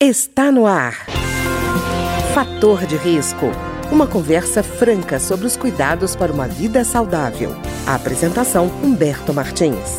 Está no ar. Fator de risco. Uma conversa franca sobre os cuidados para uma vida saudável. A apresentação Humberto Martins.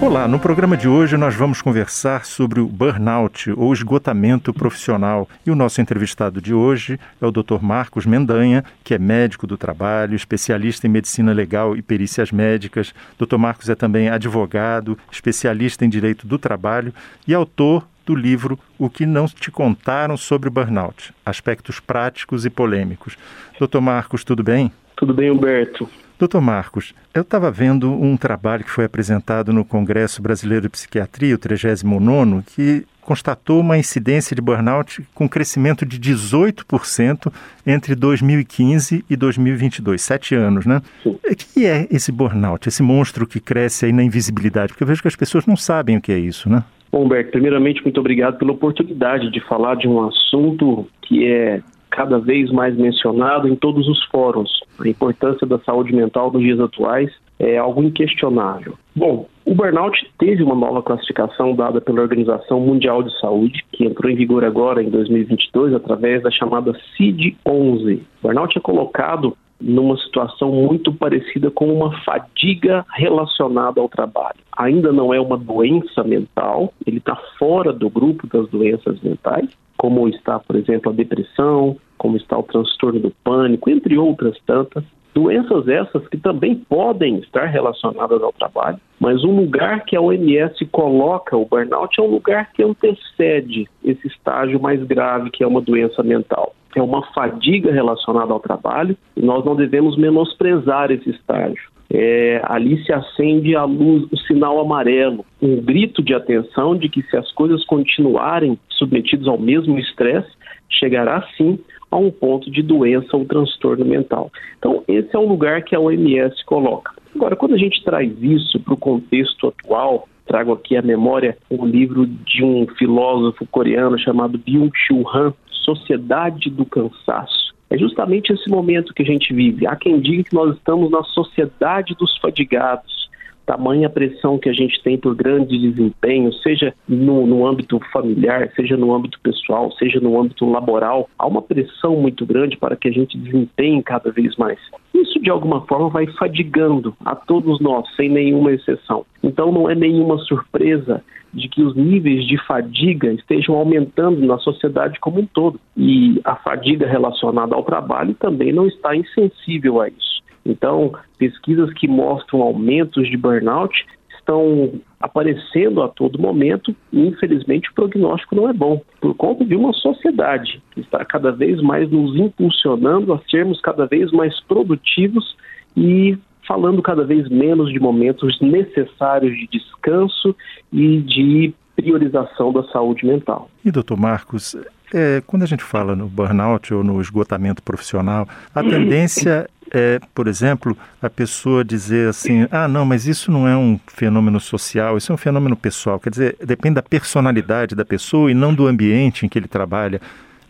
Olá, no programa de hoje nós vamos conversar sobre o burnout ou esgotamento profissional. E o nosso entrevistado de hoje é o Dr. Marcos Mendanha, que é médico do trabalho, especialista em medicina legal e perícias médicas. Dr. Marcos é também advogado, especialista em direito do trabalho e autor do livro O que não te contaram sobre o burnout: aspectos práticos e polêmicos. Dr. Marcos, tudo bem? Tudo bem, Humberto. Doutor Marcos, eu estava vendo um trabalho que foi apresentado no Congresso Brasileiro de Psiquiatria, o 39, que constatou uma incidência de burnout com crescimento de 18% entre 2015 e 2022, sete anos, né? Sim. O que é esse burnout, esse monstro que cresce aí na invisibilidade? Porque eu vejo que as pessoas não sabem o que é isso, né? Bom, Humberto, primeiramente, muito obrigado pela oportunidade de falar de um assunto que é cada vez mais mencionado em todos os fóruns. A importância da saúde mental nos dias atuais é algo inquestionável. Bom, o burnout teve uma nova classificação dada pela Organização Mundial de Saúde, que entrou em vigor agora em 2022 através da chamada CID-11. O burnout é colocado numa situação muito parecida com uma fadiga relacionada ao trabalho. Ainda não é uma doença mental, ele está fora do grupo das doenças mentais, como está, por exemplo, a depressão, como está o transtorno do pânico, entre outras tantas. Doenças essas que também podem estar relacionadas ao trabalho, mas um lugar que a OMS coloca o burnout é um lugar que antecede esse estágio mais grave, que é uma doença mental. É uma fadiga relacionada ao trabalho e nós não devemos menosprezar esse estágio. É, ali se acende a luz, o sinal amarelo, um grito de atenção de que se as coisas continuarem submetidas ao mesmo estresse, chegará sim a um ponto de doença ou transtorno mental. Então, esse é o lugar que a OMS coloca. Agora, quando a gente traz isso para o contexto atual, trago aqui a memória um livro de um filósofo coreano chamado Byung-Chul Han, Sociedade do Cansaço. É justamente esse momento que a gente vive. Há quem diga que nós estamos na sociedade dos fadigados, tamanha pressão que a gente tem por grandes desempenhos, seja no, no, âmbito familiar, seja no âmbito pessoal, seja no âmbito laboral, há uma pressão muito grande para que a gente desempenhe cada vez mais. De alguma forma, vai fadigando a todos nós, sem nenhuma exceção. Então, não é nenhuma surpresa de que os níveis de fadiga estejam aumentando na sociedade como um todo. E a fadiga relacionada ao trabalho também não está insensível a isso. Então, pesquisas que mostram aumentos de burnout estão aparecendo a todo momento e, infelizmente, o prognóstico não é bom, por conta de uma sociedade que está cada vez mais nos impulsionando a sermos cada vez mais produtivos e falando cada vez menos de momentos necessários de descanso e de priorização da saúde mental. E, doutor Marcos, é, quando a gente fala no burnout ou no esgotamento profissional, a tendência é, por exemplo, a pessoa dizer assim: ah, não, mas isso não é um fenômeno social, isso é um fenômeno pessoal. Quer dizer, depende da personalidade da pessoa e não do ambiente em que ele trabalha.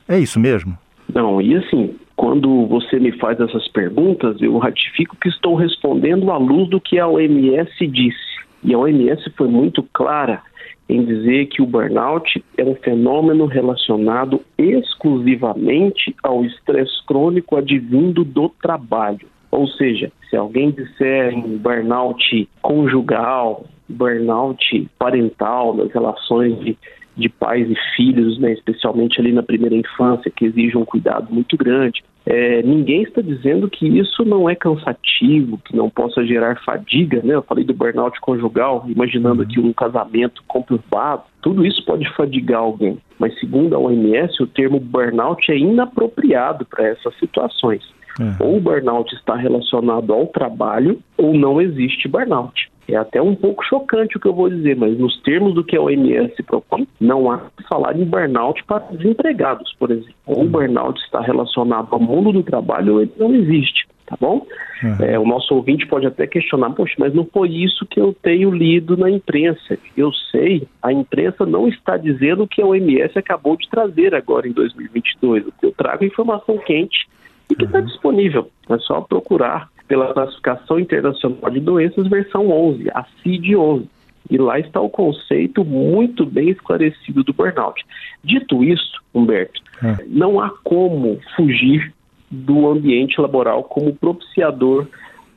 É isso mesmo? Não, e assim, quando você me faz essas perguntas, eu ratifico que estou respondendo à luz do que a OMS disse. E a OMS foi muito clara em dizer que o burnout é um fenômeno relacionado exclusivamente ao estresse crônico advindo do trabalho. Ou seja, se alguém disser em burnout conjugal, burnout parental, nas relações de de pais e filhos, né, especialmente ali na primeira infância, que exige um cuidado muito grande. É, ninguém está dizendo que isso não é cansativo, que não possa gerar fadiga, né? Eu falei do burnout conjugal, imaginando aqui um casamento conturbado. Tudo isso pode fadigar alguém, mas segundo a OMS, o termo burnout é inapropriado para essas situações. Uhum. Ou o burnout está relacionado ao trabalho, ou não existe burnout. É até um pouco chocante o que eu vou dizer, mas nos termos do que a OMS propõe, não há que falar em burnout para desempregados, por exemplo. Ou o burnout está relacionado ao mundo do trabalho ou ele não existe, tá bom? Uhum. É, o nosso ouvinte pode até questionar, poxa, mas não foi isso que eu tenho lido na imprensa. Eu sei, a imprensa não está dizendo o que a OMS acabou de trazer agora em 2022. Eu trago informação quente e que está uhum. disponível. É só procurar pela Classificação Internacional de Doenças, versão 11, a CID-11. E lá está o conceito muito bem esclarecido do burnout. Dito isso, Humberto, é. não há como fugir do ambiente laboral como propiciador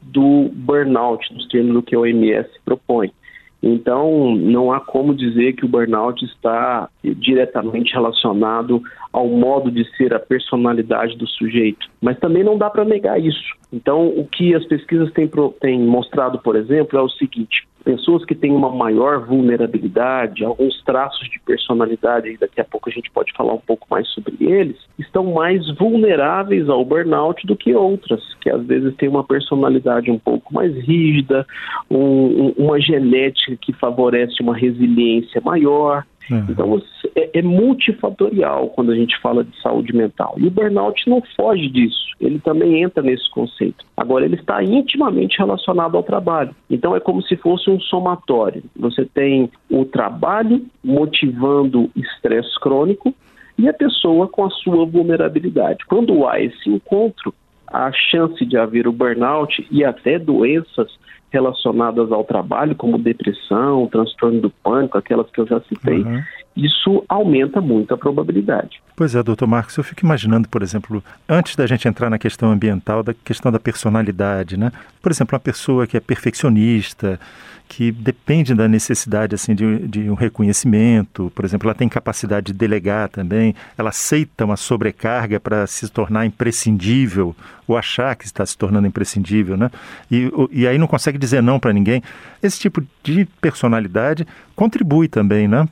do burnout, nos termos do que a OMS propõe. Então, não há como dizer que o burnout está diretamente relacionado ao modo de ser, a personalidade do sujeito. Mas também não dá para negar isso. Então, o que as pesquisas têm, têm mostrado, por exemplo, é o seguinte: pessoas que têm uma maior vulnerabilidade, alguns traços de personalidade, daqui a pouco a gente pode falar um pouco mais sobre eles, estão mais vulneráveis ao burnout do que outras, que às vezes têm uma personalidade um pouco mais rígida, um, uma genética que favorece uma resiliência maior. Uhum. Então, é, é, multifatorial quando a gente fala de saúde mental. E o burnout não foge disso, ele também entra nesse conceito. Agora, ele está intimamente relacionado ao trabalho. Então, é como se fosse um somatório. Você tem o trabalho motivando estresse crônico e a pessoa com a sua vulnerabilidade. Quando há esse encontro, a chance de haver o burnout e até doenças relacionadas ao trabalho, como depressão, transtorno do pânico, aquelas que eu já citei, uhum. Isso aumenta muito a probabilidade. Pois é, doutor Marcos, eu fico imaginando, por exemplo, antes da gente entrar na questão ambiental, da questão da personalidade, né? Por exemplo, uma pessoa que é perfeccionista, que depende da necessidade assim de, de, um reconhecimento, por exemplo, ela tem capacidade de delegar também, ela aceita uma sobrecarga para se tornar imprescindível ou achar que está se tornando imprescindível, né? E, e aí não consegue dizer não para ninguém. Esse tipo de personalidade contribui também, né?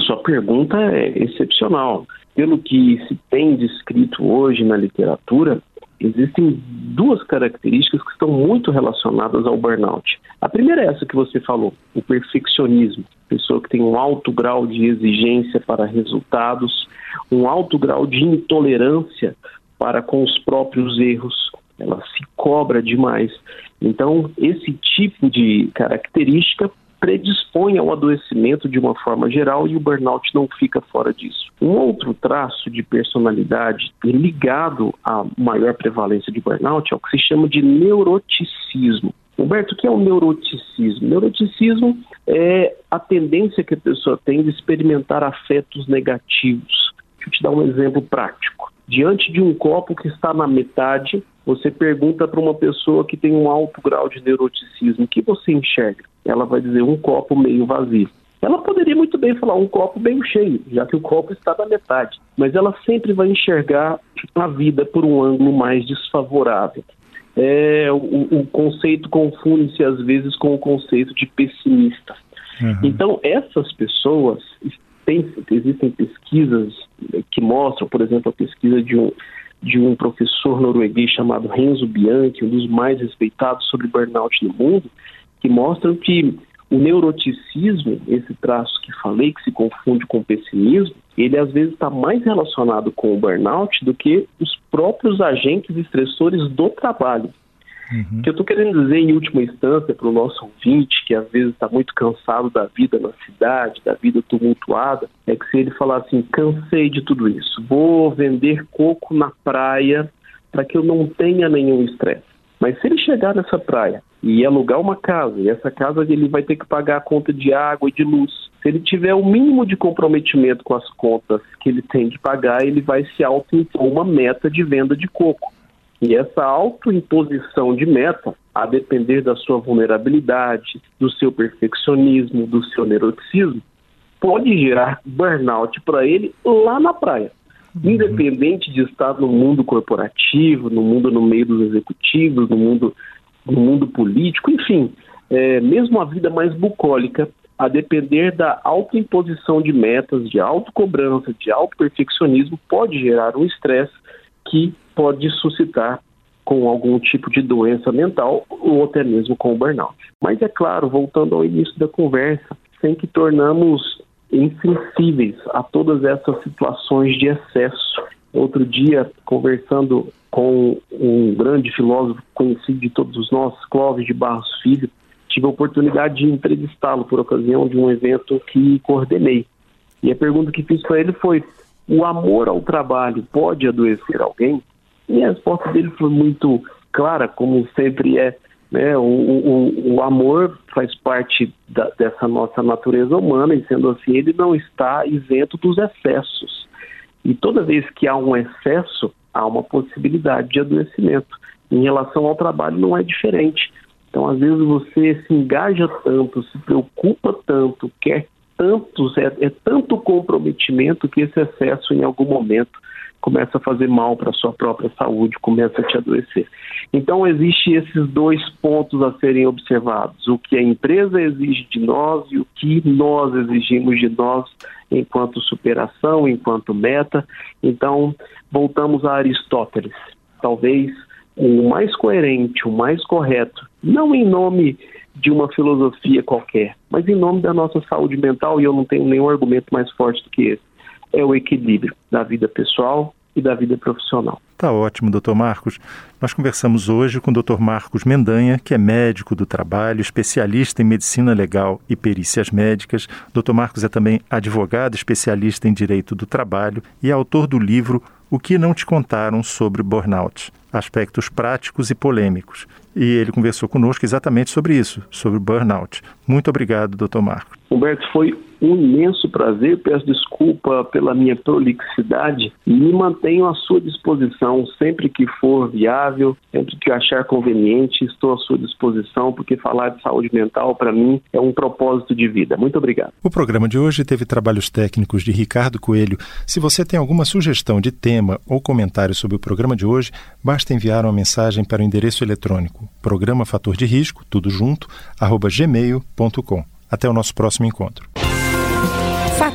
Sua pergunta é excepcional. Pelo que se tem descrito hoje na literatura, existem duas características que estão muito relacionadas ao burnout. A primeira é essa que você falou, o perfeccionismo. Pessoa que tem um alto grau de exigência para resultados, um alto grau de intolerância para com os próprios erros. Ela se cobra demais. Então, esse tipo de característica predispõe ao adoecimento de uma forma geral e o burnout não fica fora disso. Um outro traço de personalidade ligado à maior prevalência de burnout é o que se chama de neuroticismo. Humberto, o que é o neuroticismo? Neuroticismo é a tendência que a pessoa tem de experimentar afetos negativos. Deixa eu te dar um exemplo prático. Diante de um copo que está na metade, você pergunta para uma pessoa que tem um alto grau de neuroticismo, o que você enxerga? Ela vai dizer um copo meio vazio. Ela poderia muito bem falar um copo bem cheio, já que o copo está na metade, mas ela sempre vai enxergar a vida por um ângulo mais desfavorável. É, o, o conceito confunde-se às vezes com o conceito de pessimista. Uhum. Então, essas pessoas, tem, existem pesquisas que mostram, por exemplo, a pesquisa de um, de um professor norueguês chamado Renzo Bianchi, um dos mais respeitados sobre burnout no mundo, que mostram que o neuroticismo, esse traço que falei, que se confunde com o pessimismo, ele às vezes está mais relacionado com o burnout do que os próprios agentes estressores do trabalho. Uhum. O que eu estou querendo dizer, em última instância, para o nosso ouvinte, que às vezes está muito cansado da vida na cidade, da vida tumultuada, é que se ele falar assim: cansei de tudo isso, vou vender coco na praia para que eu não tenha nenhum estresse. Mas se ele chegar nessa praia e alugar uma casa, e essa casa ele vai ter que pagar a conta de água e de luz. Se ele tiver o mínimo de comprometimento com as contas que ele tem de pagar, ele vai se auto-impor uma meta de venda de coco. E essa autoimposição de meta, a depender da sua vulnerabilidade, do seu perfeccionismo, do seu neuroticismo, pode gerar burnout para ele lá na praia. Uhum. Independente de estar no mundo corporativo, no mundo no meio dos executivos, no mundo, no mundo político, enfim, é, mesmo a vida mais bucólica, a depender da autoimposição de metas, de autocobrança, de autoperfeccionismo, pode gerar um estresse que pode suscitar com algum tipo de doença mental ou até mesmo com o burnout. Mas é claro, voltando ao início da conversa, sem que tornamos insensíveis a todas essas situações de excesso. Outro dia, conversando com um grande filósofo conhecido de todos nós, Clóvis de Barros Filho, tive a oportunidade de entrevistá-lo por ocasião de um evento que coordenei. E a pergunta que fiz para ele foi: o amor ao trabalho pode adoecer alguém? E a resposta dele foi muito clara, como sempre é. Né? O, o, o amor faz parte da, dessa nossa natureza humana e, sendo assim, ele não está isento dos excessos. E toda vez que há um excesso, há uma possibilidade de adoecimento. Em relação ao trabalho, não é diferente. Então, às vezes, você se engaja tanto, se preocupa tanto, quer tantos, é, é tanto comprometimento que esse excesso, em algum momento, começa a fazer mal para a sua própria saúde, começa a te adoecer. Então, existem esses dois pontos a serem observados: o que a empresa exige de nós e o que nós exigimos de nós enquanto superação, enquanto meta. Então, voltamos a Aristóteles. Talvez o mais coerente, o mais correto, não em nome de uma filosofia qualquer, mas em nome da nossa saúde mental, e eu não tenho nenhum argumento mais forte do que esse, é o equilíbrio da vida pessoal e da vida profissional. Tá ótimo, doutor Marcos. Nós conversamos hoje com o doutor Marcos Mendanha, que é médico do trabalho, especialista em medicina legal e perícias médicas. Doutor Marcos é também advogado, especialista em direito do trabalho e é autor do livro O que não te contaram sobre burnout aspectos práticos e polêmicos. E ele conversou conosco exatamente sobre isso, sobre burnout. Muito obrigado, doutor Marcos. Humberto, foi um imenso prazer. Peço desculpa pela minha prolixidade e me mantenho à sua disposição sempre que for viável, sempre que achar conveniente. Estou à sua disposição, porque falar de saúde mental, para mim, é um propósito de vida. Muito obrigado. O programa de hoje teve trabalhos técnicos de Ricardo Coelho. Se você tem alguma sugestão de tema ou comentário sobre o programa de hoje, basta enviar uma mensagem para o endereço eletrônico programa fator de risco, tudo junto, arroba gmail.com. Até o nosso próximo encontro.